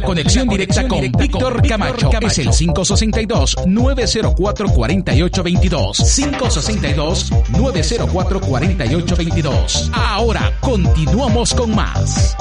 Conexión directa con Víctor Camacho es el 562-904-4822. 562-904-4822. Ahora continuamos con más.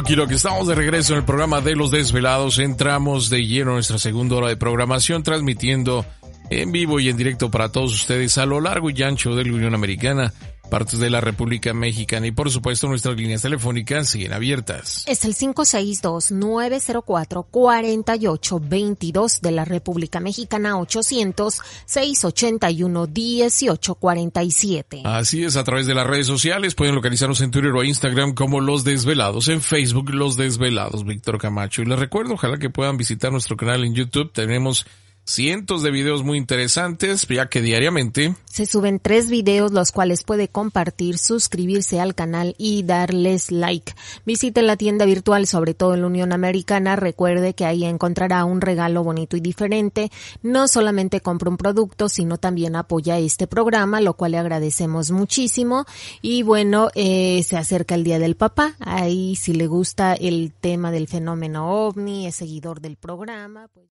Aquí lo que estamos de regreso en el programa de los desvelados, entramos de lleno a nuestra segunda hora de programación, transmitiendo en vivo y en directo para todos ustedes a lo largo y ancho de la Unión Americana partes de la República Mexicana y por supuesto nuestras líneas telefónicas siguen abiertas. Es el 562-904-4822 de la República Mexicana 800-681-1847. Así es, a través de las redes sociales pueden localizarnos en Twitter o Instagram como Los Desvelados, en Facebook Los Desvelados, Víctor Camacho. Y les recuerdo, ojalá que puedan visitar nuestro canal en YouTube, tenemos cientos de videos muy interesantes, ya que diariamente se suben tres videos los cuales puede compartir, suscribirse al canal y darles like. Visite la tienda virtual, sobre todo en la Unión Americana. Recuerde que ahí encontrará un regalo bonito y diferente. No solamente compra un producto, sino también apoya este programa, lo cual le agradecemos muchísimo. Y bueno, eh, se acerca el Día del Papá. Ahí si le gusta el tema del fenómeno ovni, es seguidor del programa. Pues...